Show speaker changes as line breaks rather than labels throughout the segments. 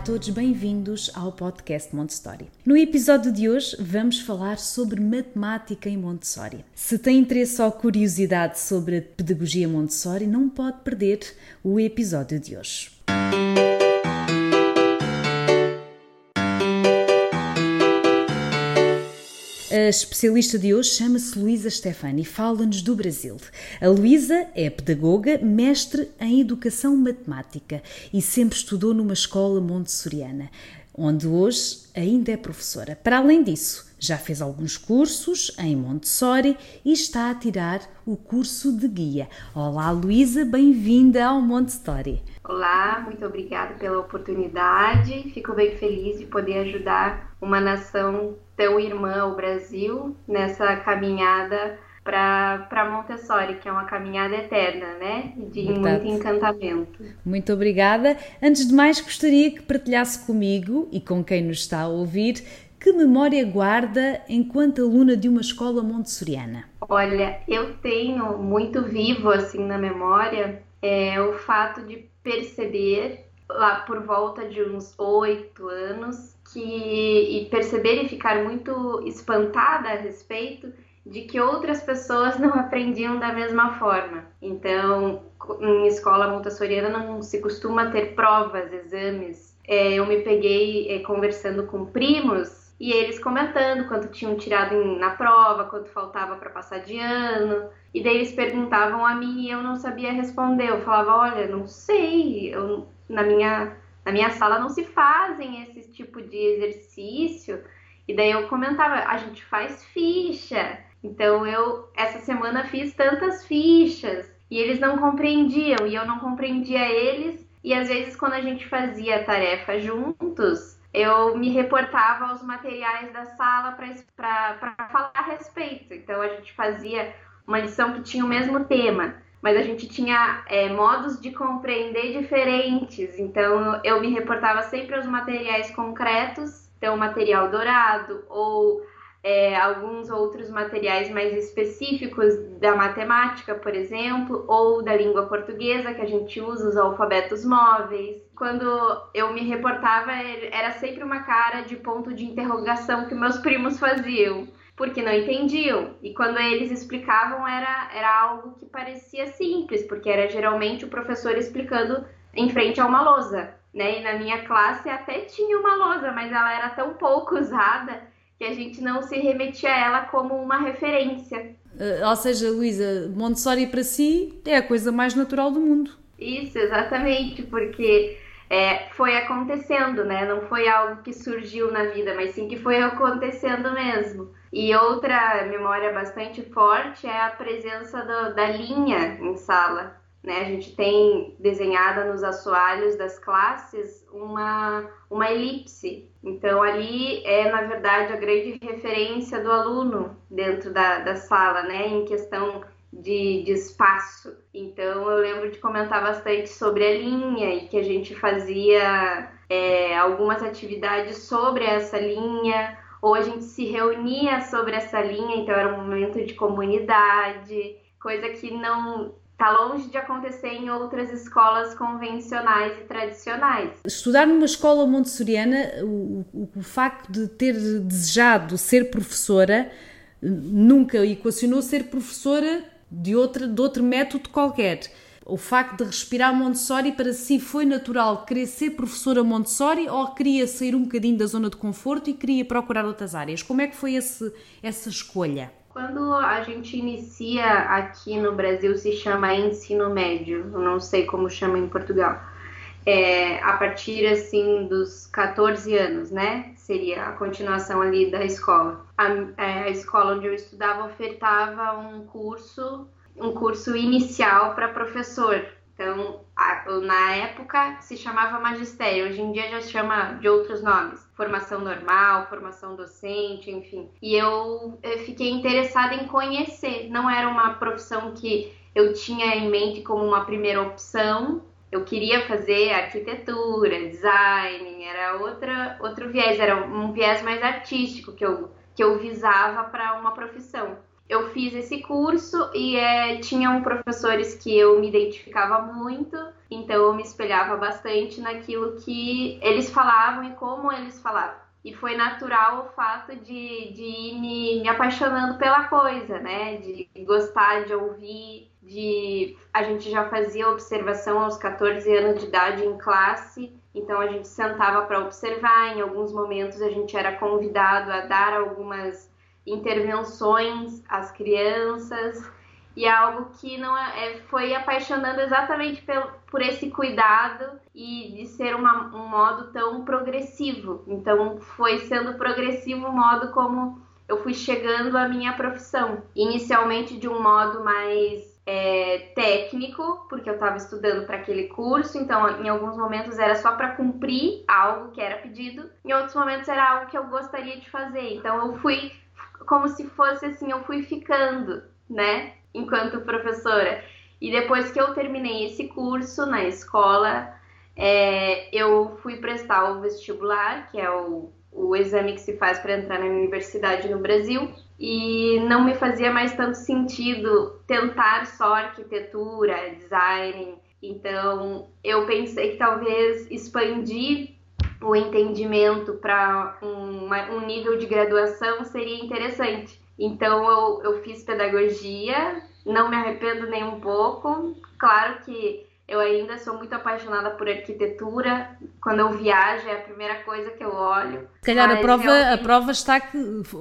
Todos, bem-vindos ao podcast Montessori. No episódio de hoje vamos falar sobre matemática em Montessori. Se tem interesse ou curiosidade sobre a pedagogia Montessori, não pode perder o episódio de hoje. A especialista de hoje chama-se Luísa Stefani e fala-nos do Brasil. A Luísa é pedagoga, mestre em educação matemática e sempre estudou numa escola montessoriana, onde hoje ainda é professora. Para além disso, já fez alguns cursos em Montessori e está a tirar o curso de guia. Olá, Luísa, bem-vinda ao Montessori.
Olá, muito obrigada pela oportunidade. Fico bem feliz de poder ajudar uma nação tão irmã ao Brasil nessa caminhada para Montessori, que é uma caminhada eterna, né? De Verdade. muito encantamento.
Muito obrigada. Antes de mais, gostaria que partilhasse comigo e com quem nos está a ouvir que memória guarda enquanto aluna de uma escola montessoriana?
Olha, eu tenho muito vivo assim na memória é, o fato de perceber lá por volta de uns oito anos que e perceber e ficar muito espantada a respeito de que outras pessoas não aprendiam da mesma forma. Então, em escola montessoriana não se costuma ter provas, exames. É, eu me peguei é, conversando com primos e eles comentando quanto tinham tirado na prova, quanto faltava para passar de ano. E daí eles perguntavam a mim e eu não sabia responder. Eu falava, olha, não sei, eu, na, minha, na minha sala não se fazem esse tipo de exercício. E daí eu comentava, a gente faz ficha. Então eu essa semana fiz tantas fichas e eles não compreendiam e eu não compreendia eles. E às vezes quando a gente fazia a tarefa juntos, eu me reportava aos materiais da sala para falar a respeito. Então a gente fazia uma lição que tinha o mesmo tema, mas a gente tinha é, modos de compreender diferentes. Então eu me reportava sempre aos materiais concretos, então material dourado ou é, alguns outros materiais mais específicos da matemática, por exemplo, ou da língua portuguesa, que a gente usa os alfabetos móveis. Quando eu me reportava, era sempre uma cara de ponto de interrogação que meus primos faziam, porque não entendiam. E quando eles explicavam, era, era algo que parecia simples, porque era geralmente o professor explicando em frente a uma lousa. Né? E na minha classe até tinha uma lousa, mas ela era tão pouco usada que a gente não se remetia a ela como uma referência.
Uh, ou seja, Luísa, Montessori para si é a coisa mais natural do mundo.
Isso, exatamente, porque é, foi acontecendo, né? Não foi algo que surgiu na vida, mas sim que foi acontecendo mesmo. E outra memória bastante forte é a presença do, da linha em sala. Né? A gente tem desenhada nos assoalhos das classes uma, uma elipse. Então, ali é, na verdade, a grande referência do aluno dentro da, da sala, né? em questão de, de espaço. Então, eu lembro de comentar bastante sobre a linha e que a gente fazia é, algumas atividades sobre essa linha, ou a gente se reunia sobre essa linha, então era um momento de comunidade, coisa que não está longe de acontecer em outras escolas convencionais e tradicionais.
Estudar numa escola montessoriana, o, o, o facto de ter desejado ser professora nunca equacionou ser professora de, outra, de outro método qualquer. O facto de respirar Montessori para si foi natural querer ser professora Montessori ou queria sair um bocadinho da zona de conforto e queria procurar outras áreas? Como é que foi esse, essa escolha?
Quando a gente inicia aqui no Brasil, se chama ensino médio, não sei como chama em Portugal. É, a partir assim dos 14 anos, né? Seria a continuação ali da escola. A, é, a escola onde eu estudava ofertava um curso, um curso inicial para professor. Então, na época se chamava magistério, hoje em dia já se chama de outros nomes, formação normal, formação docente, enfim. E eu, eu fiquei interessada em conhecer, não era uma profissão que eu tinha em mente como uma primeira opção. Eu queria fazer arquitetura, design, era outra, outro viés, era um viés mais artístico que eu, que eu visava para uma profissão eu fiz esse curso e é, tinham professores que eu me identificava muito, então eu me espelhava bastante naquilo que eles falavam e como eles falavam. E foi natural o fato de, de ir me, me apaixonando pela coisa, né? De gostar de ouvir, de a gente já fazia observação aos 14 anos de idade em classe, então a gente sentava para observar, em alguns momentos a gente era convidado a dar algumas intervenções às crianças e é algo que não é, é, foi apaixonando exatamente por, por esse cuidado e de ser uma, um modo tão progressivo. Então foi sendo progressivo o modo como eu fui chegando à minha profissão. Inicialmente de um modo mais é, técnico, porque eu estava estudando para aquele curso, então em alguns momentos era só para cumprir algo que era pedido, em outros momentos era algo que eu gostaria de fazer. Então eu fui como se fosse assim, eu fui ficando, né, enquanto professora. E depois que eu terminei esse curso na escola, é, eu fui prestar o vestibular, que é o, o exame que se faz para entrar na universidade no Brasil, e não me fazia mais tanto sentido tentar só arquitetura, design. Então, eu pensei que talvez expandir o entendimento para um, um nível de graduação seria interessante. Então eu, eu fiz pedagogia, não me arrependo nem um pouco. Claro que eu ainda sou muito apaixonada por arquitetura. Quando eu viajo é a primeira coisa que eu olho.
Se calhar a prova, realmente... a prova está que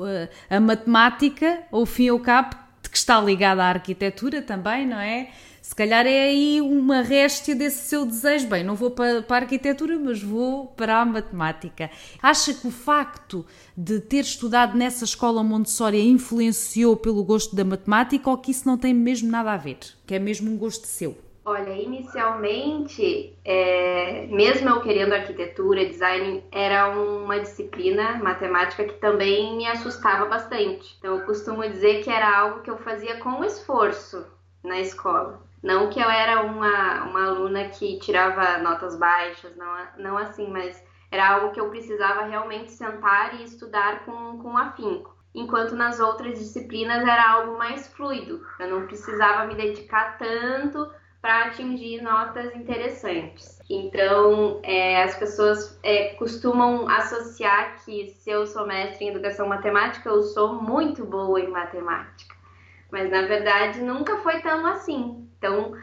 eh, a matemática, ao fim e ao cabo, que está ligada à arquitetura também, não é? Se calhar é aí uma réstia desse seu desejo. Bem, não vou para, para a arquitetura, mas vou para a matemática. Acha que o facto de ter estudado nessa escola Montessori influenciou pelo gosto da matemática ou que isso não tem mesmo nada a ver? Que é mesmo um gosto seu?
Olha, inicialmente, é, mesmo eu querendo arquitetura, design, era uma disciplina matemática que também me assustava bastante. Então, eu costumo dizer que era algo que eu fazia com esforço na escola. Não que eu era uma, uma aluna que tirava notas baixas, não, não assim, mas era algo que eu precisava realmente sentar e estudar com, com afinco. Enquanto nas outras disciplinas era algo mais fluido, eu não precisava me dedicar tanto para atingir notas interessantes. Então, é, as pessoas é, costumam associar que se eu sou mestre em educação matemática, eu sou muito boa em matemática. Mas na verdade nunca foi tão assim. Então,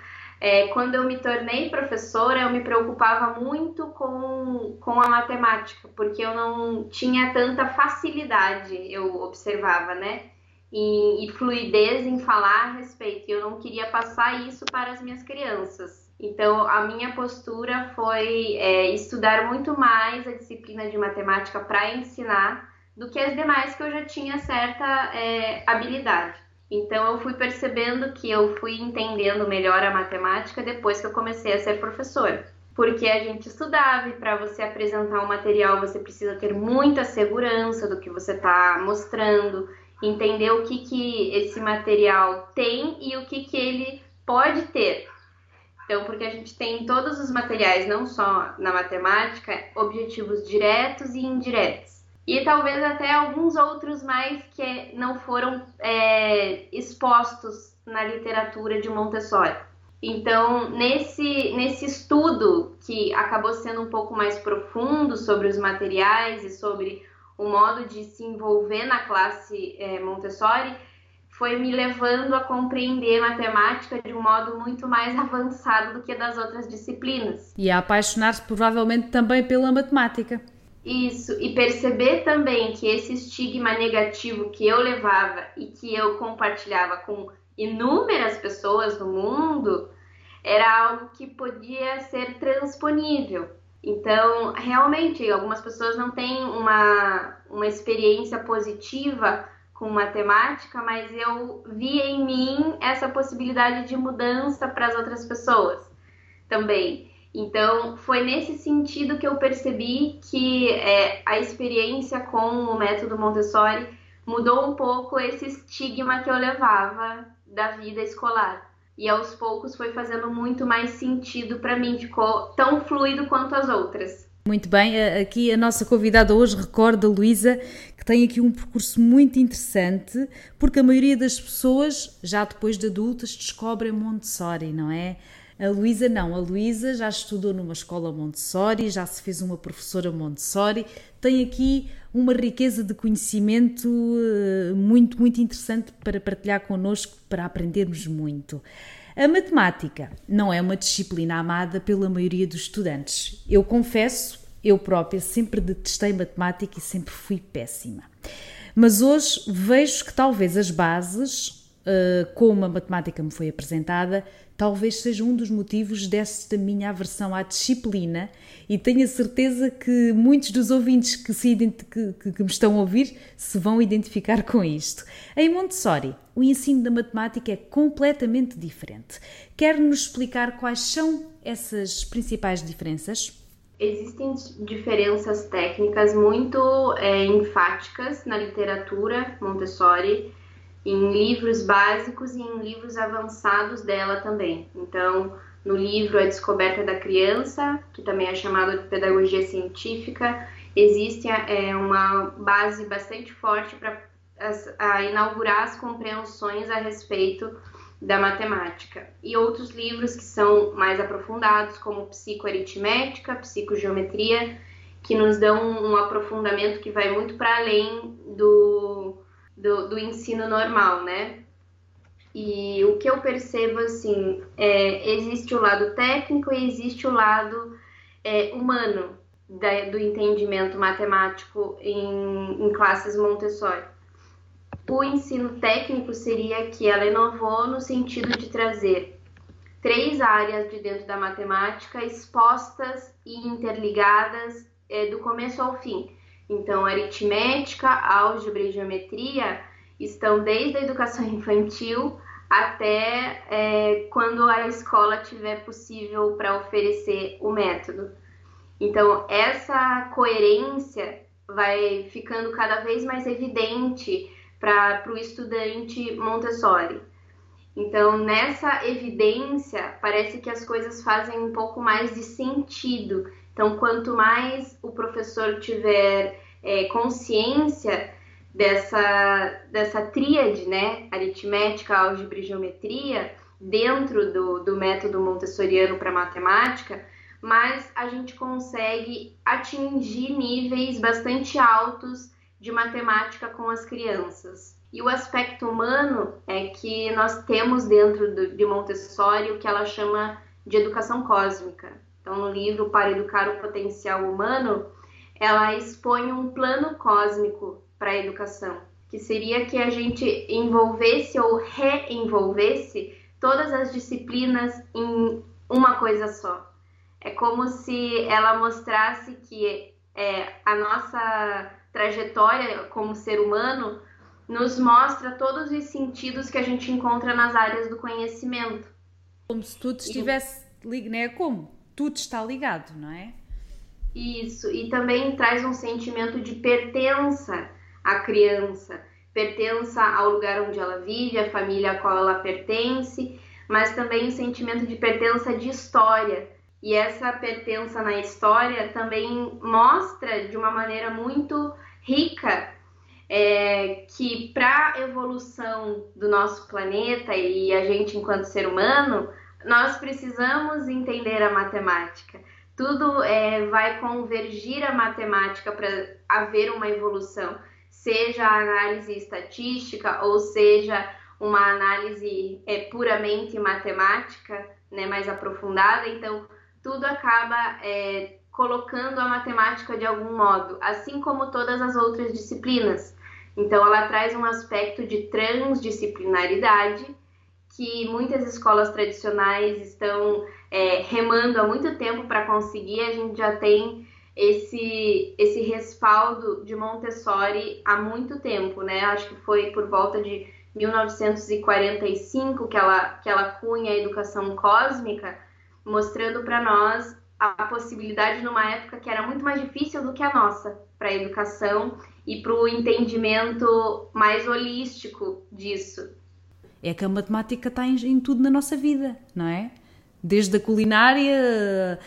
é, quando eu me tornei professora, eu me preocupava muito com, com a matemática, porque eu não tinha tanta facilidade, eu observava, né? E, e fluidez em falar a respeito. E eu não queria passar isso para as minhas crianças. Então, a minha postura foi é, estudar muito mais a disciplina de matemática para ensinar do que as demais que eu já tinha certa é, habilidade. Então eu fui percebendo que eu fui entendendo melhor a matemática depois que eu comecei a ser professora. Porque a gente estudava e para você apresentar um material você precisa ter muita segurança do que você está mostrando, entender o que, que esse material tem e o que, que ele pode ter. Então, porque a gente tem em todos os materiais, não só na matemática, objetivos diretos e indiretos e talvez até alguns outros mais que não foram é, expostos na literatura de Montessori. Então, nesse, nesse estudo que acabou sendo um pouco mais profundo sobre os materiais e sobre o modo de se envolver na classe é, Montessori, foi me levando a compreender matemática de um modo muito mais avançado do que das outras disciplinas.
E a apaixonar-se provavelmente também pela matemática.
Isso, e perceber também que esse estigma negativo que eu levava e que eu compartilhava com inúmeras pessoas no mundo era algo que podia ser transponível. Então, realmente, algumas pessoas não têm uma, uma experiência positiva com matemática, mas eu vi em mim essa possibilidade de mudança para as outras pessoas também. Então, foi nesse sentido que eu percebi que é, a experiência com o método Montessori mudou um pouco esse estigma que eu levava da vida escolar. E aos poucos foi fazendo muito mais sentido para mim, ficou tão fluido quanto as outras.
Muito bem, aqui a nossa convidada hoje recorda, Luísa, que tem aqui um percurso muito interessante, porque a maioria das pessoas, já depois de adultas, descobrem Montessori, não é? A Luísa não, a Luísa já estudou numa escola Montessori, já se fez uma professora Montessori, tem aqui uma riqueza de conhecimento eh, muito, muito interessante para partilhar connosco, para aprendermos muito. A matemática não é uma disciplina amada pela maioria dos estudantes. Eu confesso, eu própria sempre detestei matemática e sempre fui péssima. Mas hoje vejo que talvez as bases, eh, como a matemática me foi apresentada, talvez seja um dos motivos desta minha aversão à disciplina e tenho a certeza que muitos dos ouvintes que, se que, que, me estão a ouvir se vão identificar com isto. Em Montessori, o ensino da matemática é completamente diferente. Quer-nos explicar quais são essas principais diferenças?
Existem diferenças técnicas muito é, enfáticas na literatura Montessori em livros básicos e em livros avançados dela também. Então, no livro A Descoberta da Criança, que também é chamado de Pedagogia Científica, existe é, uma base bastante forte para inaugurar as compreensões a respeito da matemática. E outros livros que são mais aprofundados, como Psicoaritmética, Psicogeometria, que nos dão um aprofundamento que vai muito para além do do, do ensino normal, né? E o que eu percebo, assim, é, existe o lado técnico e existe o lado é, humano da, do entendimento matemático em, em classes Montessori. O ensino técnico seria que ela inovou no sentido de trazer três áreas de dentro da matemática expostas e interligadas é, do começo ao fim. Então, aritmética, álgebra e geometria estão desde a educação infantil até é, quando a escola tiver possível para oferecer o método. Então, essa coerência vai ficando cada vez mais evidente para o estudante Montessori. Então, nessa evidência, parece que as coisas fazem um pouco mais de sentido então, quanto mais o professor tiver é, consciência dessa, dessa tríade, né, aritmética, álgebra e geometria, dentro do, do método montessoriano para matemática, mais a gente consegue atingir níveis bastante altos de matemática com as crianças. E o aspecto humano é que nós temos dentro do, de Montessori o que ela chama de educação cósmica. Então, no livro Para Educar o Potencial Humano, ela expõe um plano cósmico para a educação, que seria que a gente envolvesse ou reenvolvesse todas as disciplinas em uma coisa só. É como se ela mostrasse que é, a nossa trajetória como ser humano nos mostra todos os sentidos que a gente encontra nas áreas do conhecimento.
Como se tudo estivesse ligado, né? Como? Tudo está ligado, não é?
Isso, e também traz um sentimento de pertença à criança, pertença ao lugar onde ela vive, à família a qual ela pertence, mas também um sentimento de pertença de história. E essa pertença na história também mostra de uma maneira muito rica é, que para a evolução do nosso planeta e a gente enquanto ser humano, nós precisamos entender a matemática. Tudo é, vai convergir a matemática para haver uma evolução, seja a análise estatística ou seja uma análise é, puramente matemática, né, mais aprofundada. Então, tudo acaba é, colocando a matemática de algum modo, assim como todas as outras disciplinas. Então, ela traz um aspecto de transdisciplinaridade que muitas escolas tradicionais estão é, remando há muito tempo para conseguir, a gente já tem esse, esse respaldo de Montessori há muito tempo, né? Acho que foi por volta de 1945 que ela, que ela cunha a educação cósmica, mostrando para nós a possibilidade numa época que era muito mais difícil do que a nossa para a educação e para o entendimento mais holístico disso.
É que a matemática está em, em tudo na nossa vida, não é? desde a culinária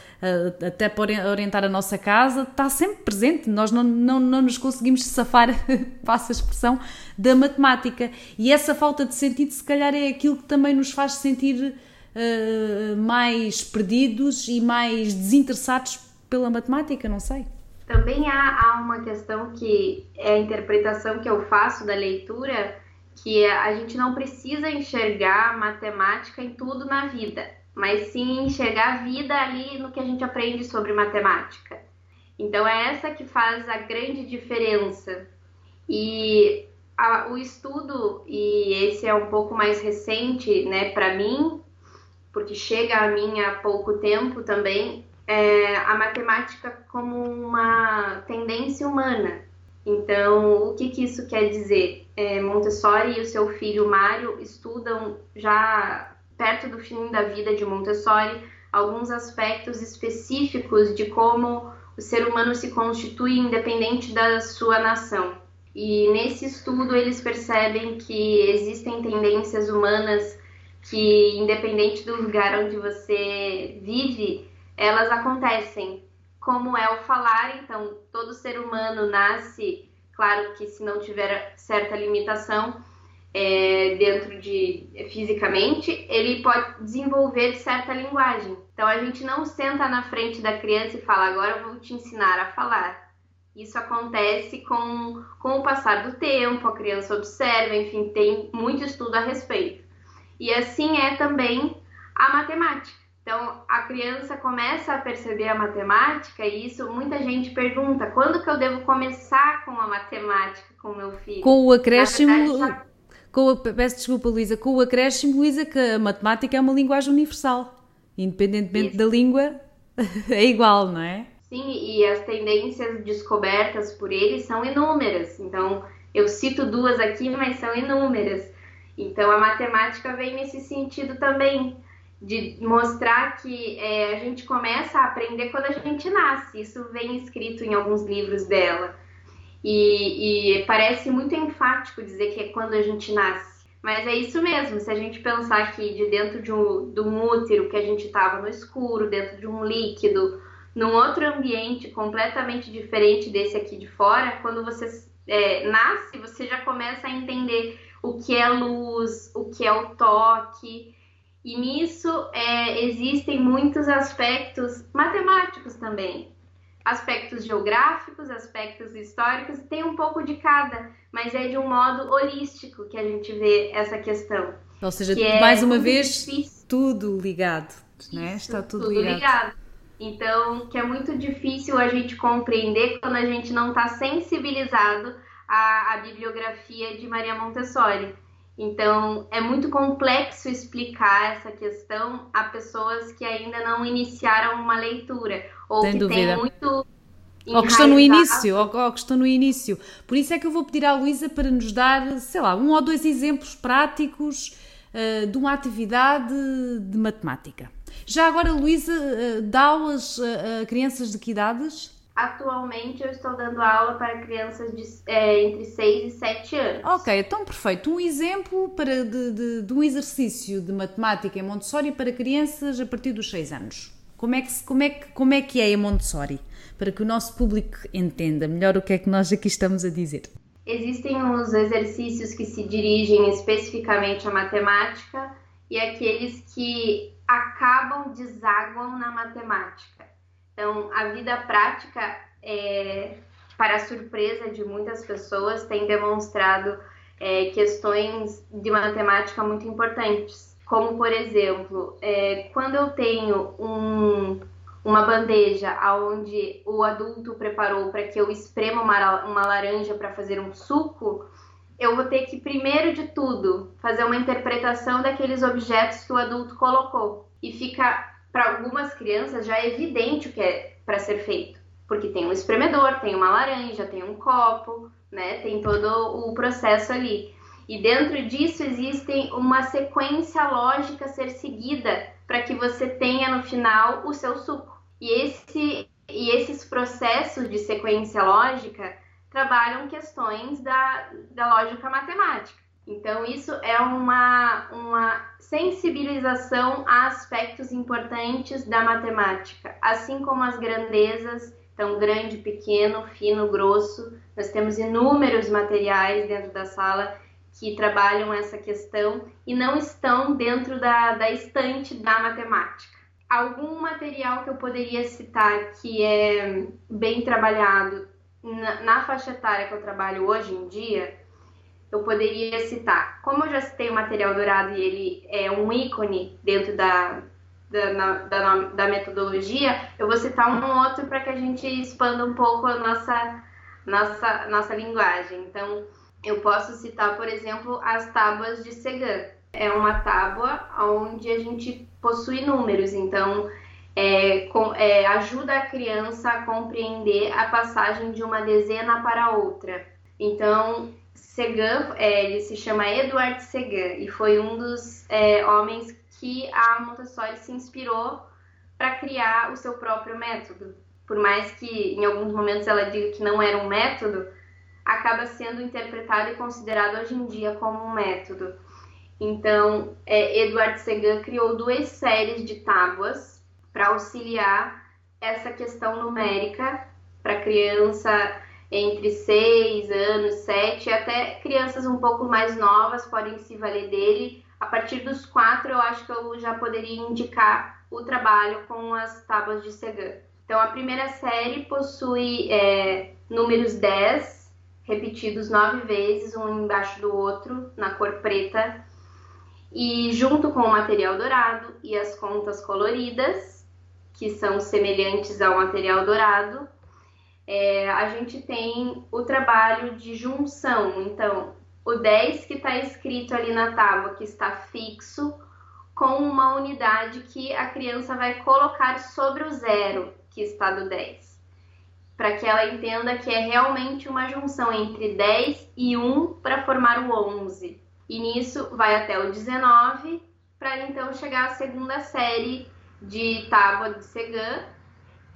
até para orientar a nossa casa, está sempre presente. Nós não, não, não nos conseguimos safar, passa a expressão, da matemática. E essa falta de sentido, se calhar, é aquilo que também nos faz sentir uh, mais perdidos e mais desinteressados pela matemática, não sei.
Também há, há uma questão que é a interpretação que eu faço da leitura, que a gente não precisa enxergar matemática em tudo na vida mas sim enxergar a vida ali no que a gente aprende sobre matemática. Então é essa que faz a grande diferença. E a, o estudo, e esse é um pouco mais recente, né, para mim, porque chega a mim há pouco tempo também, é a matemática como uma tendência humana. Então, o que, que isso quer dizer? É, Montessori e o seu filho Mário estudam já perto do fim da vida de Montessori, alguns aspectos específicos de como o ser humano se constitui independente da sua nação. E nesse estudo eles percebem que existem tendências humanas que, independente do lugar onde você vive, elas acontecem. Como é o falar, então todo ser humano nasce, claro que se não tiver certa limitação, é, dentro de fisicamente, ele pode desenvolver certa linguagem. Então a gente não senta na frente da criança e fala agora eu vou te ensinar a falar. Isso acontece com, com o passar do tempo, a criança observa, enfim, tem muito estudo a respeito. E assim é também a matemática. Então, a criança começa a perceber a matemática e isso muita gente pergunta: quando que eu devo começar com a matemática com meu filho?
Com o acréscimo, verdade, com a, peço desculpa, Luísa, com o acréscimo, Luísa, que a matemática é uma linguagem universal. Independentemente Isso. da língua, é igual, não é?
Sim, e as tendências descobertas por ele são inúmeras. Então, eu cito duas aqui, mas são inúmeras. Então, a matemática vem nesse sentido também, de mostrar que é, a gente começa a aprender quando a gente nasce. Isso vem escrito em alguns livros dela. E, e parece muito enfático dizer que é quando a gente nasce. Mas é isso mesmo, se a gente pensar que de dentro de um, útero que a gente estava no escuro, dentro de um líquido, num outro ambiente completamente diferente desse aqui de fora, quando você é, nasce, você já começa a entender o que é luz, o que é o toque. E nisso é, existem muitos aspectos matemáticos também aspectos geográficos, aspectos históricos, tem um pouco de cada, mas é de um modo holístico que a gente vê essa questão.
Ou seja, é mais uma vez, difícil. tudo ligado, né? Está tudo, tudo ligado. ligado.
Então, que é muito difícil a gente compreender quando a gente não está sensibilizado à, à bibliografia de Maria Montessori. Então, é muito complexo explicar essa questão a pessoas que ainda não iniciaram uma leitura ou Sem que dúvida. tem muito
ou que estão no início, ou, ou, que estão no início. Por isso é que eu vou pedir à Luísa para nos dar, sei lá, um ou dois exemplos práticos uh, de uma atividade de matemática. Já agora, Luísa, uh, dá aulas a, a crianças de que idades?
Atualmente eu estou dando aula para crianças de, é, entre 6 e 7 anos.
Ok, então perfeito. Um exemplo para, de, de, de um exercício de matemática em Montessori para crianças a partir dos 6 anos. Como é, que, como, é que, como é que é a Montessori? Para que o nosso público entenda melhor o que é que nós aqui estamos a dizer.
Existem os exercícios que se dirigem especificamente à matemática e aqueles que acabam, desaguam na matemática. Então, a vida prática, é, para surpresa de muitas pessoas, tem demonstrado é, questões de matemática muito importantes como por exemplo, é, quando eu tenho um, uma bandeja onde o adulto preparou para que eu esprema uma, uma laranja para fazer um suco, eu vou ter que, primeiro de tudo, fazer uma interpretação daqueles objetos que o adulto colocou. E fica, para algumas crianças, já é evidente o que é para ser feito. Porque tem um espremedor, tem uma laranja, tem um copo, né? Tem todo o processo ali. E dentro disso existem uma sequência lógica a ser seguida para que você tenha no final o seu suco. E, esse, e esses processos de sequência lógica trabalham questões da, da lógica matemática. Então, isso é uma, uma sensibilização a aspectos importantes da matemática, assim como as grandezas, então grande, pequeno, fino, grosso. Nós temos inúmeros materiais dentro da sala que trabalham essa questão e não estão dentro da, da estante da matemática. Algum material que eu poderia citar que é bem trabalhado na, na faixa etária que eu trabalho hoje em dia eu poderia citar. Como eu já citei o material dourado e ele é um ícone dentro da, da, da, da metodologia, eu vou citar um outro para que a gente expanda um pouco a nossa, nossa, nossa linguagem. Então, eu posso citar, por exemplo, as tábuas de Segan. É uma tábua onde a gente possui números, então é, com, é, ajuda a criança a compreender a passagem de uma dezena para outra. Então, Segan, é, ele se chama Edward Segan e foi um dos é, homens que a Montessori se inspirou para criar o seu próprio método. Por mais que em alguns momentos ela diga que não era um método, acaba sendo interpretado e considerado hoje em dia como um método. Então, é, Edward Segan criou duas séries de tábuas para auxiliar essa questão numérica para criança entre 6 anos, 7, até crianças um pouco mais novas podem se valer dele. A partir dos 4, eu acho que eu já poderia indicar o trabalho com as tábuas de Segan. Então, a primeira série possui é, números 10, repetidos nove vezes, um embaixo do outro, na cor preta, e junto com o material dourado e as contas coloridas, que são semelhantes ao material dourado, é, a gente tem o trabalho de junção. Então, o 10 que está escrito ali na tábua, que está fixo, com uma unidade que a criança vai colocar sobre o zero que está do 10. Para que ela entenda que é realmente uma junção entre 10 e 1 para formar o 11. E nisso vai até o 19, para então chegar à segunda série de tábua de Segan,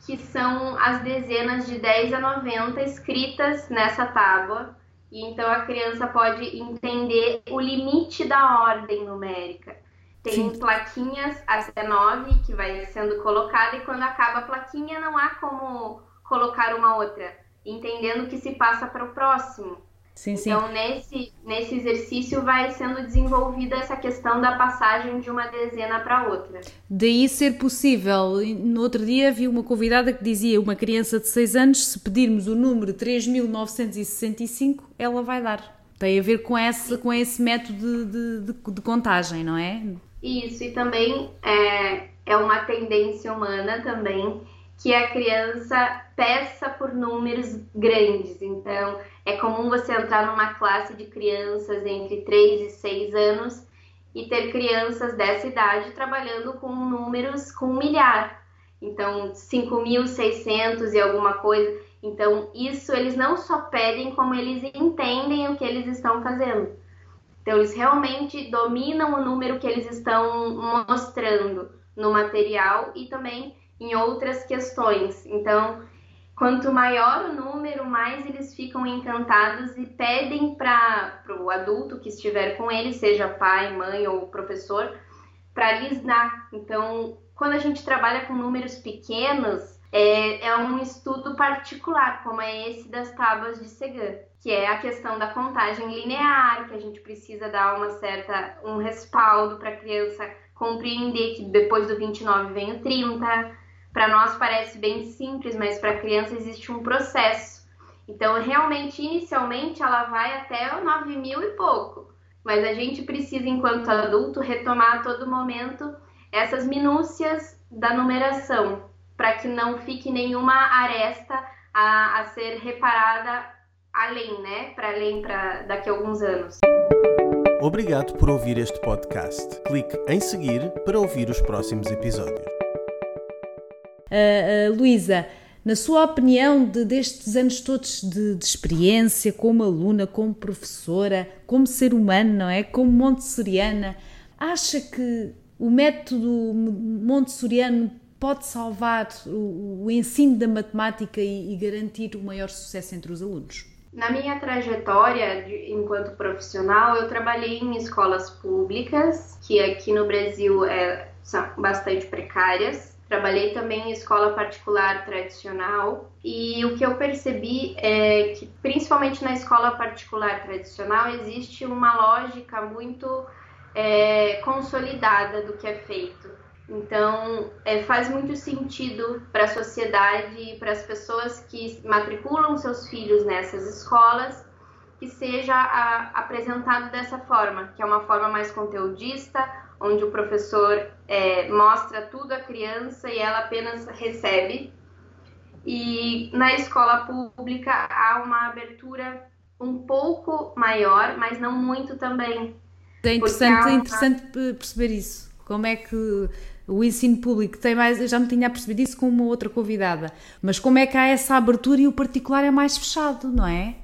que são as dezenas de 10 a 90 escritas nessa tábua. E então a criança pode entender o limite da ordem numérica. Tem Sim. plaquinhas até 9 que vai sendo colocada e quando acaba a plaquinha não há como colocar uma outra, entendendo que se passa para o próximo. Sim, então, sim. Nesse, nesse exercício vai sendo desenvolvida essa questão da passagem de uma dezena para outra.
Daí ser possível. No outro dia vi uma convidada que dizia: uma criança de 6 anos, se pedirmos o número 3965, ela vai dar. Tem a ver com esse, com esse método de, de, de contagem, não é?
Isso, e também é, é uma tendência humana também que a criança peça por números grandes. Então, é comum você entrar numa classe de crianças entre 3 e 6 anos e ter crianças dessa idade trabalhando com números com um milhar. Então, 5.600 e alguma coisa. Então, isso eles não só pedem, como eles entendem o que eles estão fazendo. Então, eles realmente dominam o número que eles estão mostrando no material e também em outras questões. Então, quanto maior o número, mais eles ficam encantados e pedem para o adulto que estiver com eles, seja pai, mãe ou professor, para lhes dar. Então, quando a gente trabalha com números pequenos, é, é, um estudo particular, como é esse das tábuas de Segan, que é a questão da contagem linear, que a gente precisa dar uma certa um respaldo para a criança compreender que depois do 29 vem o 30, para nós parece bem simples, mas para a criança existe um processo. Então, realmente, inicialmente, ela vai até o 9 mil e pouco. Mas a gente precisa, enquanto adulto, retomar a todo momento essas minúcias da numeração, para que não fique nenhuma aresta a, a ser reparada além, né? Para além, para daqui a alguns anos.
Obrigado por ouvir este podcast. Clique em seguir para ouvir os próximos episódios.
Uh, uh, Luísa, na sua opinião, de, destes anos todos de, de, experiência como aluna, como professora, como ser humano, não é? Como montessoriana, acha que o método montessoriano pode salvar o, o ensino da matemática e, e, garantir o maior sucesso entre os alunos?
Na minha trajetória de, enquanto profissional, eu trabalhei em escolas públicas, que aqui no Brasil é, são bastante precárias, Trabalhei também em escola particular tradicional e o que eu percebi é que, principalmente na escola particular tradicional, existe uma lógica muito é, consolidada do que é feito. Então, é, faz muito sentido para a sociedade e para as pessoas que matriculam seus filhos nessas escolas que seja a, apresentado dessa forma, que é uma forma mais conteudista, onde o professor é, mostra tudo à criança e ela apenas recebe. E na escola pública há uma abertura um pouco maior, mas não muito também.
É interessante, uma... interessante perceber isso. Como é que o ensino público tem mais. Eu já me tinha percebido isso com uma outra convidada. Mas como é que há essa abertura e o particular é mais fechado, não é?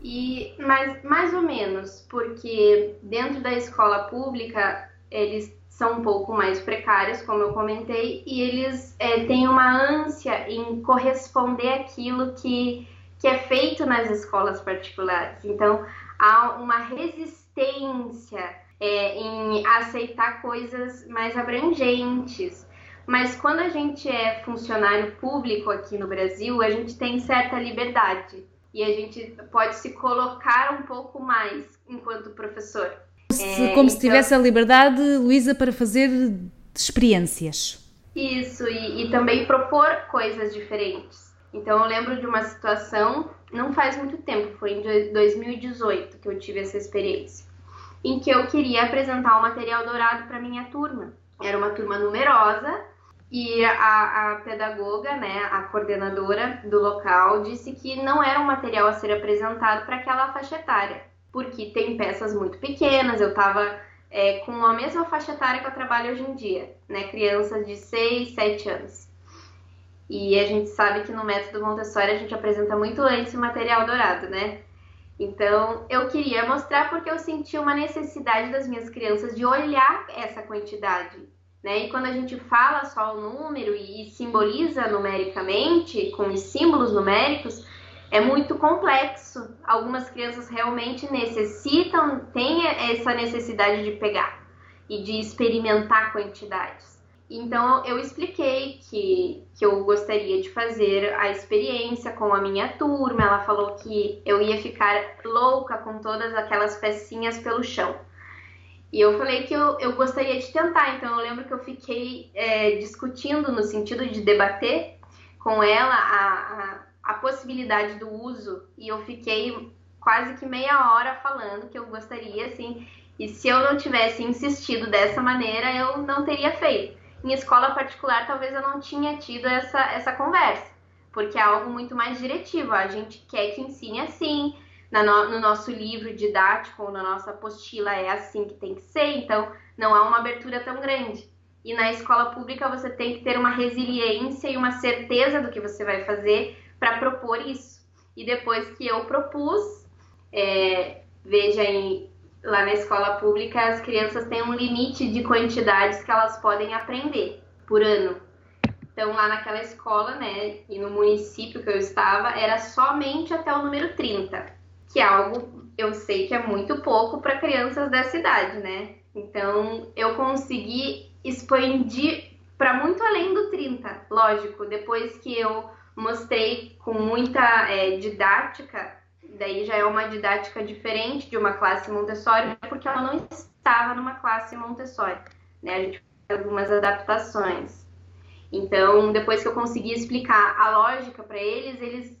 E mais, mais ou menos, porque dentro da escola pública eles são um pouco mais precários, como eu comentei, e eles é, têm uma ânsia em corresponder aquilo que, que é feito nas escolas particulares. Então, há uma resistência é, em aceitar coisas mais abrangentes. Mas quando a gente é funcionário público aqui no Brasil, a gente tem certa liberdade e a gente pode se colocar um pouco mais enquanto professor.
É, como então... se tivesse a liberdade, Luísa, para fazer experiências.
Isso, e, e também propor coisas diferentes. Então, eu lembro de uma situação, não faz muito tempo, foi em 2018 que eu tive essa experiência, em que eu queria apresentar o material dourado para minha turma. Era uma turma numerosa e a, a, pedagoga, né, a coordenadora do local, disse que não era um material a ser apresentado para aquela faixa etária porque tem peças muito pequenas, eu estava é, com a mesma faixa etária que eu trabalho hoje em dia, né? Crianças de 6, 7 anos. E a gente sabe que no método Montessori a gente apresenta muito antes o material dourado, né? Então, eu queria mostrar porque eu senti uma necessidade das minhas crianças de olhar essa quantidade, né? E quando a gente fala só o número e simboliza numericamente, com os símbolos numéricos, é muito complexo. Algumas crianças realmente necessitam, têm essa necessidade de pegar e de experimentar quantidades. Então eu expliquei que, que eu gostaria de fazer a experiência com a minha turma. Ela falou que eu ia ficar louca com todas aquelas pecinhas pelo chão. E eu falei que eu, eu gostaria de tentar. Então eu lembro que eu fiquei é, discutindo no sentido de debater com ela a, a a possibilidade do uso e eu fiquei quase que meia hora falando que eu gostaria, assim, e se eu não tivesse insistido dessa maneira, eu não teria feito. Em escola particular, talvez eu não tinha tido essa, essa conversa, porque é algo muito mais diretivo. A gente quer que ensine assim, no, no nosso livro didático ou na nossa apostila é assim que tem que ser, então não há uma abertura tão grande. E na escola pública você tem que ter uma resiliência e uma certeza do que você vai fazer para propor isso. E depois que eu propus, é, veja em, lá na escola pública, as crianças têm um limite de quantidades que elas podem aprender por ano. Então, lá naquela escola, né, e no município que eu estava, era somente até o número 30, que é algo eu sei que é muito pouco para crianças dessa idade, né? Então, eu consegui expandir para muito além do 30, lógico, depois que eu mostrei com muita é, didática, daí já é uma didática diferente de uma classe Montessori, porque ela não estava numa classe Montessori, né? A gente fez algumas adaptações. Então, depois que eu consegui explicar a lógica para eles, eles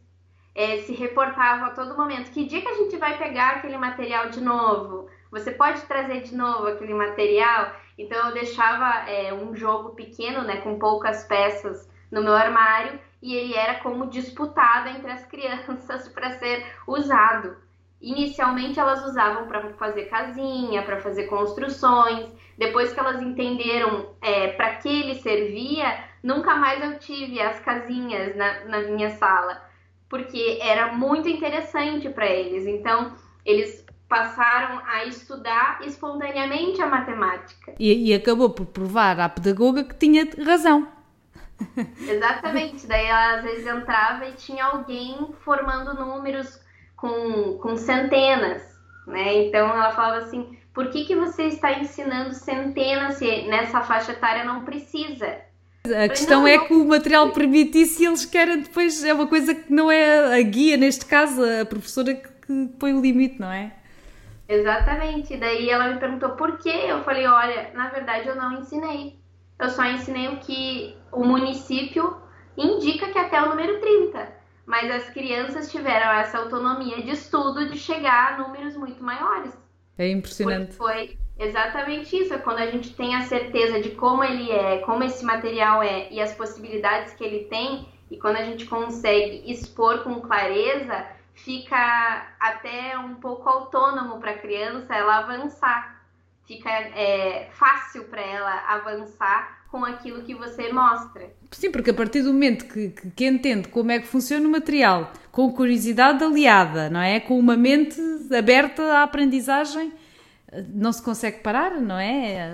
é, se reportavam a todo momento. Que dia que a gente vai pegar aquele material de novo? Você pode trazer de novo aquele material? Então, eu deixava é, um jogo pequeno, né, com poucas peças no meu armário e ele era como disputado entre as crianças para ser usado. Inicialmente elas usavam para fazer casinha, para fazer construções. Depois que elas entenderam é, para que ele servia, nunca mais eu tive as casinhas na, na minha sala, porque era muito interessante para eles. Então eles passaram a estudar espontaneamente a matemática.
E, e acabou por provar à pedagoga que tinha razão
Exatamente. Daí ela às vezes entrava e tinha alguém formando números com, com centenas, né? Então ela falava assim, por que, que você está ensinando centenas se nessa faixa etária não precisa?
A questão não, é que o material permite isso e eles querem depois, é uma coisa que não é a guia, neste caso, a professora que, que põe o limite, não é?
Exatamente. Daí ela me perguntou por quê? Eu falei, olha, na verdade eu não ensinei. Eu só ensinei o que o município indica que é até o número 30. Mas as crianças tiveram essa autonomia de estudo de chegar a números muito maiores.
É impressionante.
Foi exatamente isso. É quando a gente tem a certeza de como ele é, como esse material é e as possibilidades que ele tem, e quando a gente consegue expor com clareza, fica até um pouco autônomo para a criança ela avançar. Fica é, fácil para ela avançar com aquilo que você mostra.
Sim, porque a partir do momento que, que, que, entende como é que funciona o material, com curiosidade aliada, não é? Com uma mente aberta à aprendizagem, não se consegue parar, não é?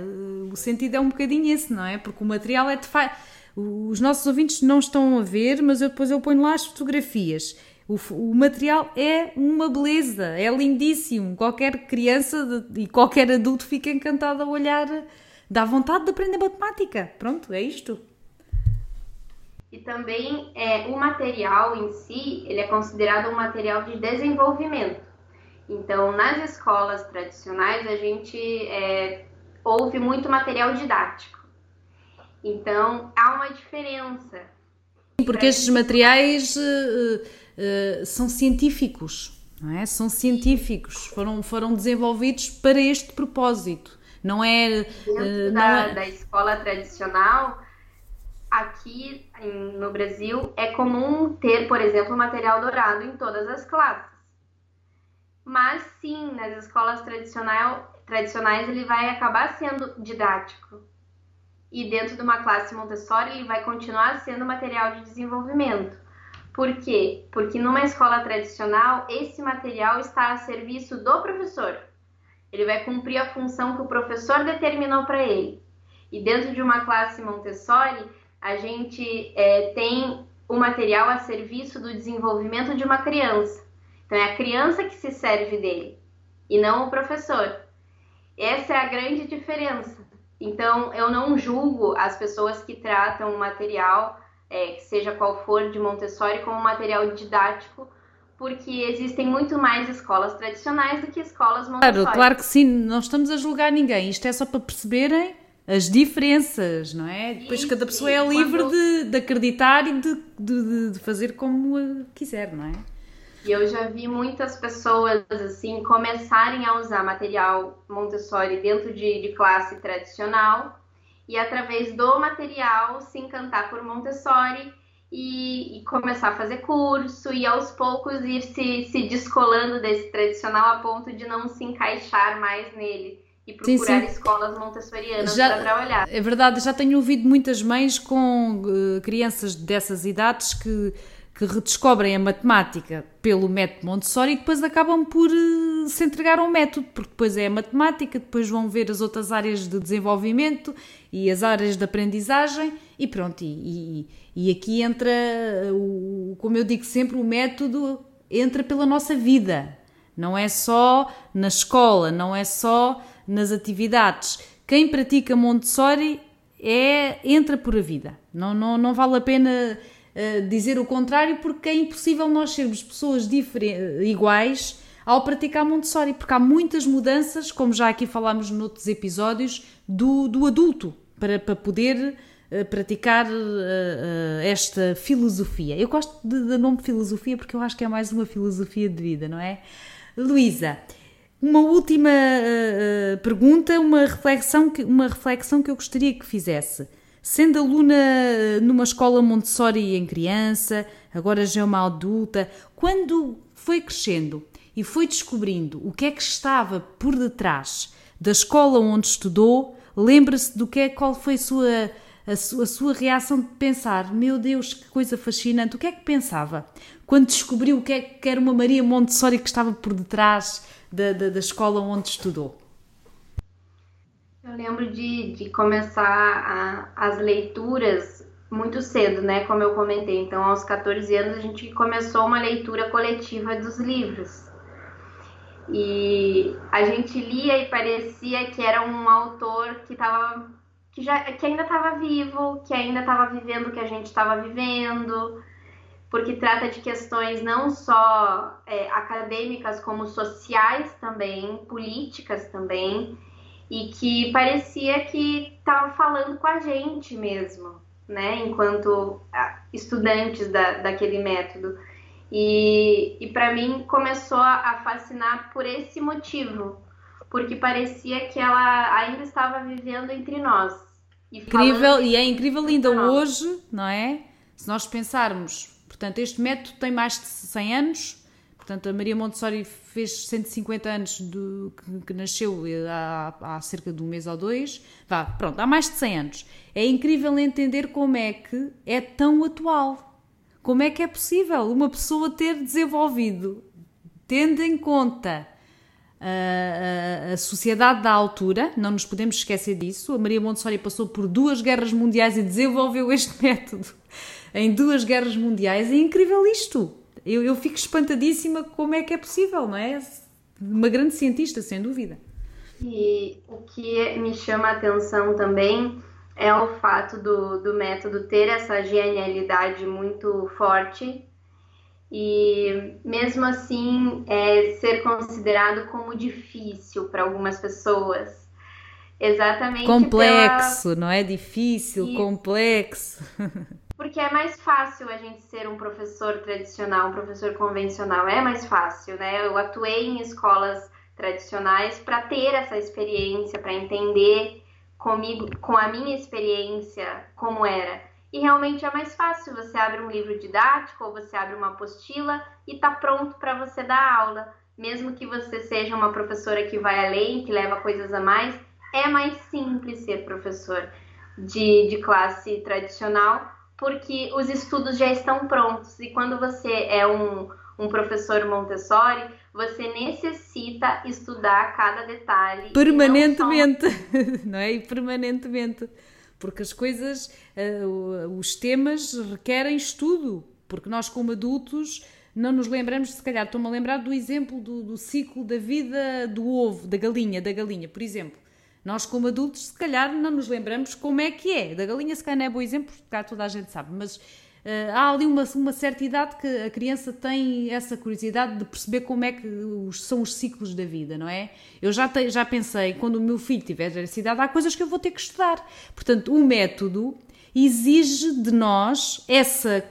O sentido é um bocadinho esse, não é? Porque o material é de facto. Os nossos ouvintes não estão a ver, mas eu depois eu ponho lá as fotografias. O, o, material é uma beleza, é lindíssimo. Qualquer criança de, e qualquer adulto fica encantado a olhar dá vontade de aprender matemática. Pronto, é isto.
E também é, o material em si, ele é considerado um material de desenvolvimento. Então, nas escolas tradicionais, a gente é, ouve muito material didático. Então, há uma diferença.
Porque estes materiais uh, uh, são científicos, não é? São científicos, foram, foram desenvolvidos para este propósito. Não é.
Dentro uh, da, não é... da escola tradicional, aqui no Brasil, é comum ter, por exemplo, material dourado em todas as classes. Mas sim, nas escolas tradicional, tradicionais ele vai acabar sendo didático. E dentro de uma classe Montessori ele vai continuar sendo material de desenvolvimento. Por quê? Porque numa escola tradicional esse material está a serviço do professor. Ele vai cumprir a função que o professor determinou para ele. E dentro de uma classe Montessori, a gente é, tem o material a serviço do desenvolvimento de uma criança. Então é a criança que se serve dele e não o professor. Essa é a grande diferença. Então eu não julgo as pessoas que tratam o material, é, seja qual for de Montessori, como material didático, porque existem muito mais escolas tradicionais do que escolas Montessori.
Claro, claro que sim, não estamos a julgar ninguém, isto é só para perceberem as diferenças, não é? Depois cada pessoa é livre quando... de, de, acreditar e de, de, de, fazer como quiser, não é?
E eu já vi muitas pessoas assim começarem a usar material Montessori dentro de, de classe tradicional e através do material se encantar por Montessori e, e, começar a fazer curso e aos poucos ir se, se descolando desse tradicional a ponto de não se encaixar mais nele e procurar sim, sim. escolas montessorianas para trabalhar.
É verdade, já tenho ouvido muitas mães com uh, crianças dessas idades que, que redescobrem a matemática pelo método Montessori e depois acabam por uh, se entregar ao método, porque depois é a matemática, depois vão ver as outras áreas de desenvolvimento e as áreas de aprendizagem e pronto, e, e, e aqui entra, o, como eu digo sempre, o método entra pela nossa vida, não é só na escola, não é só nas atividades. Quem pratica Montessori é, entra por a vida, não, não, não vale a pena uh, dizer o contrário, porque é impossível nós sermos pessoas iguais ao praticar Montessori, porque há muitas mudanças, como já aqui falámos noutros episódios, do, do adulto para, para poder praticar uh, uh, esta filosofia. Eu gosto do nome filosofia porque eu acho que é mais uma filosofia de vida, não é? Luísa, uma última uh, pergunta, uma reflexão, que, uma reflexão que eu gostaria que fizesse. Sendo aluna numa escola Montessori em criança, agora já é uma adulta, quando foi crescendo e foi descobrindo o que é que estava por detrás da escola onde estudou, lembra-se do que é, qual foi a sua a sua, a sua reação de pensar: meu Deus, que coisa fascinante. O que é que pensava quando descobriu o que é que era uma Maria Montessori que estava por detrás da, da, da escola onde estudou?
Eu lembro de, de começar a, as leituras muito cedo, né? Como eu comentei. Então, aos 14 anos, a gente começou uma leitura coletiva dos livros. E a gente lia e parecia que era um autor que tava, que, já, que ainda estava vivo, que ainda estava vivendo o que a gente estava vivendo, porque trata de questões não só é, acadêmicas, como sociais também, políticas também, e que parecia que estava falando com a gente mesmo, né, enquanto estudantes da, daquele método. E, e para mim começou a fascinar por esse motivo, porque parecia que ela ainda estava vivendo entre nós.
incrível, e é incrível ainda hoje, não é? Se nós pensarmos, portanto, este método tem mais de 100 anos, portanto, a Maria Montessori fez 150 anos do, que, que nasceu há, há, cerca de um mês ou dois, vá, pronto, há mais de 100 anos. É incrível entender como é que é tão atual como é que é possível uma pessoa ter desenvolvido, tendo em conta a, a, a, sociedade da altura, não nos podemos esquecer disso. A Maria Montessori passou por duas guerras mundiais e desenvolveu este método em duas guerras mundiais. É incrível isto. Eu, eu fico espantadíssima como é que é possível, não é? Uma grande cientista, sem dúvida.
E o que me chama a atenção também é o fato do, do método ter essa genialidade muito forte e mesmo assim é, ser considerado como difícil para algumas pessoas. Exatamente.
Complexo, pela... não é difícil, Isso. complexo.
Porque é mais fácil a gente ser um professor tradicional, um professor convencional. É mais fácil, né? Eu atuei em escolas tradicionais para ter essa experiência, para entender comigo, com a minha experiência, como era. E realmente é mais fácil. Você abre um livro didático ou você abre uma apostila e está pronto para você dar aula. Mesmo que você seja uma professora que vai além, que leva coisas a mais, é mais simples ser professor de, de classe tradicional, porque os estudos já estão prontos. E quando você é um, um professor Montessori, você necessita estudar cada detalhe.
Permanentemente, não, só... não, é? E permanentemente. Porque as coisas, uh, os temas requerem estudo. Porque nós, como adultos, não nos lembramos, se calhar, estou-me a lembrar do exemplo do, do ciclo da vida do ovo, da galinha, da galinha, por exemplo. Nós, como adultos, se calhar não nos lembramos como é que é. Da galinha, se calhar não é bom exemplo, porque cá toda a gente sabe, mas Uh, há ali uma, uma certa idade que a criança tem essa curiosidade de perceber como é que os, são os ciclos da vida, não é? Eu já, te, já pensei, quando o meu filho tiver essa idade, há coisas que eu vou ter que estudar. Portanto, o método exige de nós essa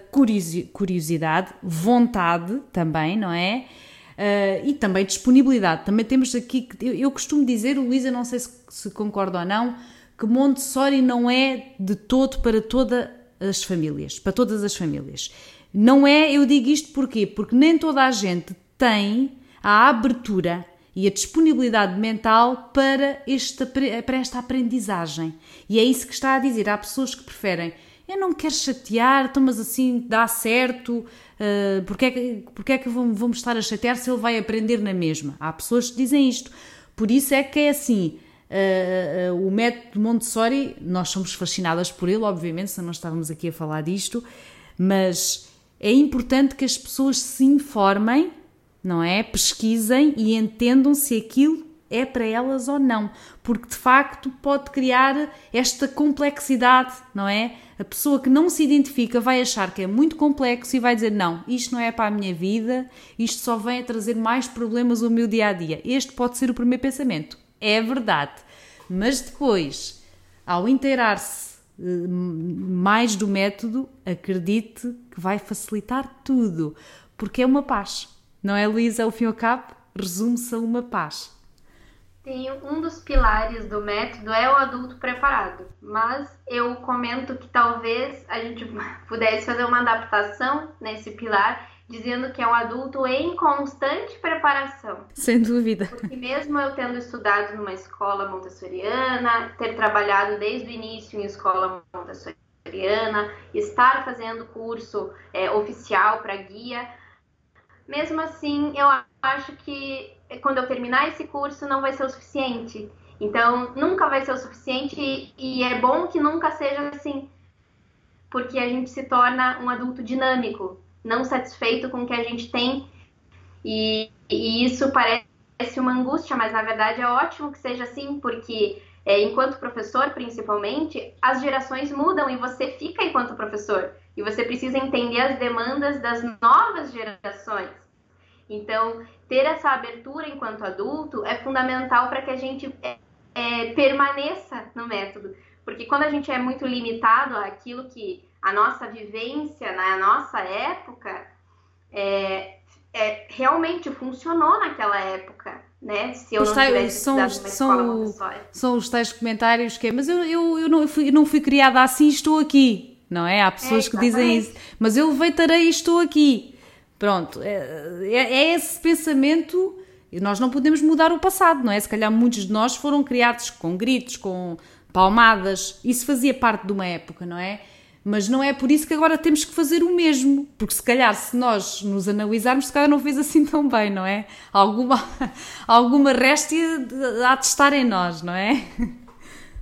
curiosidade, vontade também, não é? Uh, e também disponibilidade. Também temos aqui, eu, eu costumo dizer, Luísa, não sei se, se concorda ou não, que Montessori não é de todo para toda as famílias, para todas as famílias. Não é, eu digo isto porquê? Porque nem toda a gente tem a abertura e a disponibilidade mental para esta, para esta aprendizagem. E é isso que está a dizer. Há pessoas que preferem, eu não quero chatear, então, mas assim dá certo, uh, porque, é que, porque é que vamos estar a chatear se ele vai aprender na mesma? Há pessoas que dizem isto. Por isso é que é assim, Uh, uh, o método Montessori, nós somos fascinadas por ele, obviamente, se não estávamos aqui a falar disto, mas é importante que as pessoas se informem, não é? Pesquisem e entendam se aquilo é para elas ou não, porque de facto pode criar esta complexidade, não é? A pessoa que não se identifica vai achar que é muito complexo e vai dizer: Não, isto não é para a minha vida, isto só vem a trazer mais problemas ao meu dia a dia. Este pode ser o primeiro pensamento é verdade. Mas depois, ao inteirar-se eh, mais do método, acredite que vai facilitar tudo, porque é uma paz. Não é, Luísa? Ao fim e ao cabo, resume-se a uma paz.
Tem um dos pilares do método é o adulto preparado, mas eu comento que talvez a gente pudesse fazer uma adaptação nesse pilar dizendo que é um adulto em constante preparação.
Sem dúvida.
Porque mesmo eu tendo estudado numa escola montessoriana, ter trabalhado desde o início em escola montessoriana, estar fazendo curso é, oficial para guia, mesmo assim eu acho que quando eu terminar esse curso não vai ser o suficiente. Então, nunca vai ser o suficiente e, e é bom que nunca seja assim porque a gente se torna um adulto dinâmico, não satisfeito com o que a gente tem. E, e isso parece uma angústia, mas na verdade é ótimo que seja assim, porque é, enquanto professor, principalmente, as gerações mudam e você fica enquanto professor. E você precisa entender as demandas das novas gerações. Então, ter essa abertura enquanto adulto é fundamental para que a gente é, é, permaneça no método. Porque quando a gente é muito limitado àquilo que a nossa vivência na nossa época é, é, realmente funcionou naquela época, né? Se eu
não tivesse são, são, são os tais comentários que é, mas eu, eu, eu, não, fui, não fui criada assim estou aqui, não é? Há pessoas é, que dizem isso, mas eu leveitarei e estou aqui. Pronto, é, é, é esse pensamento e nós não podemos mudar o passado, não é? Se calhar muitos de nós foram criados com gritos, com palmadas, isso fazia parte de uma época, não é? Mas não é por isso que agora temos que fazer o mesmo, porque se calhar se nós nos analisarmos, se calhar não fez assim tão bem, não é? Alguma, alguma réstia há de estar em nós, não é?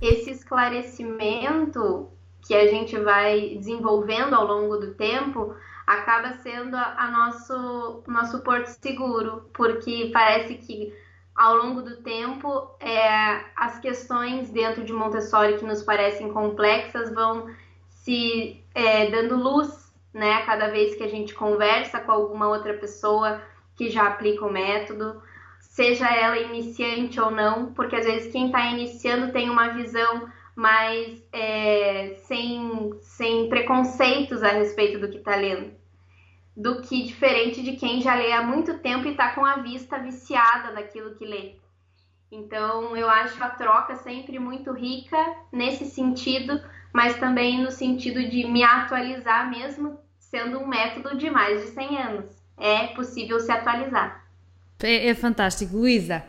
Esse esclarecimento que a gente vai desenvolvendo ao longo do tempo acaba sendo a, a nosso, nosso porto seguro, porque parece que ao longo do tempo, é, as questões dentro de Montessori que nos parecem complexas vão se é, dando luz, né, cada vez que a gente conversa com alguma outra pessoa que já aplica o método, seja ela iniciante ou não, porque às vezes quem está iniciando tem uma visão mais é, sem, sem preconceitos a respeito do que está lendo do que diferente de quem já lê há muito tempo e está com a vista viciada naquilo que lê. Então, eu acho a troca sempre muito rica nesse sentido, mas também no sentido de me atualizar, mesmo sendo um método de mais de 100 anos. É possível se atualizar.
É, é fantástico. Luísa,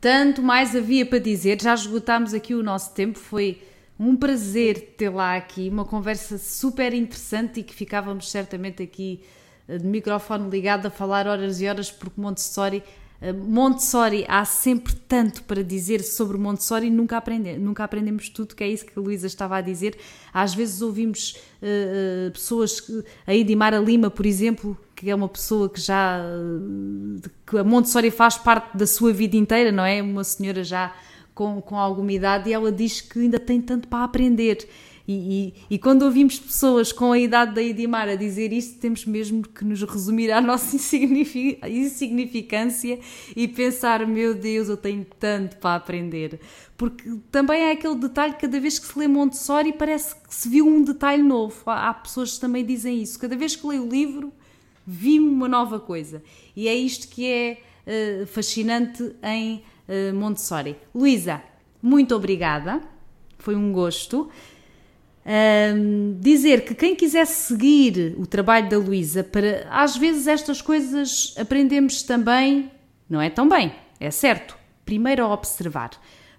tanto mais havia para dizer, já esgotámos aqui o nosso tempo, foi um prazer tê-la aqui, uma conversa super interessante e que ficávamos certamente aqui de microfone ligado a falar horas e horas, porque Montessori, eh, Montessori há sempre tanto para dizer sobre Montessori nunca, aprende, nunca aprendemos tudo, que é isso que a Luísa estava a dizer. Às vezes ouvimos uh, pessoas, a Edimara Lima, por exemplo, que é uma pessoa que já. que a Montessori faz parte da sua vida inteira, não é? Uma senhora já com, com alguma idade e ela diz que ainda tem tanto para aprender. E, e, e, quando ouvimos pessoas com a idade da Edimar a dizer isto, temos mesmo que nos resumir à nossa insignificância e pensar: meu Deus, eu tenho tanto para aprender. Porque também é aquele detalhe, cada vez que se lê Montessori, parece que se viu um detalhe novo. Há, pessoas que também dizem isso. Cada vez que leio o livro, vi uma nova coisa. E é isto que é uh, fascinante em uh, Montessori. Luísa, muito obrigada. Foi um gosto. Um, dizer que quem quiser seguir o trabalho da Luísa, para às vezes estas coisas aprendemos também, não é tão bem, é certo. Primeiro a observar.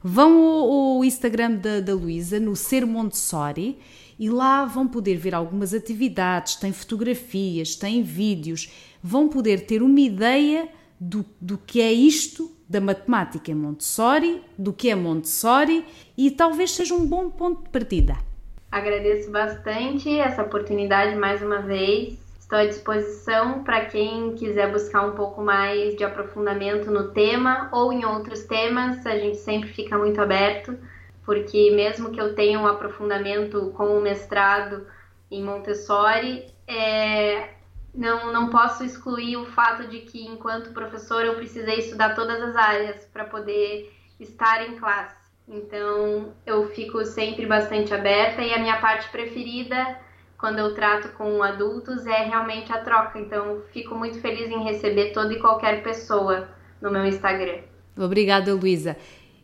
Vão ao, ao Instagram da, da Luísa, no Ser Montessori, e lá vão poder ver algumas atividades, tem fotografias, tem vídeos, vão poder ter uma ideia do, do que é isto da matemática em Montessori, do que é Montessori e talvez seja um bom ponto de partida.
Agradeço bastante essa oportunidade mais uma vez. Estou à disposição para quem quiser buscar um pouco mais de aprofundamento no tema ou em outros temas. A gente sempre fica muito aberto, porque mesmo que eu tenha um aprofundamento com o mestrado em Montessori, é, não, não posso excluir o fato de que, enquanto professor, eu precisei estudar todas as áreas para poder estar em classe. Então eu fico sempre bastante aberta e a minha parte preferida quando eu trato com adultos é realmente a troca. Então fico muito feliz em receber toda e qualquer pessoa no meu Instagram.
Obrigada, Luísa.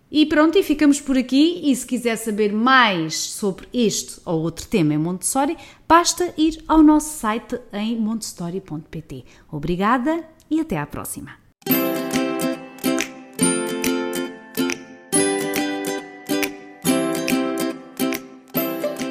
E pronto, e ficamos por aqui. E se quiser saber mais sobre este ou outro tema em Montessori, basta ir ao nosso site em montessori.pt. Obrigada e até à próxima.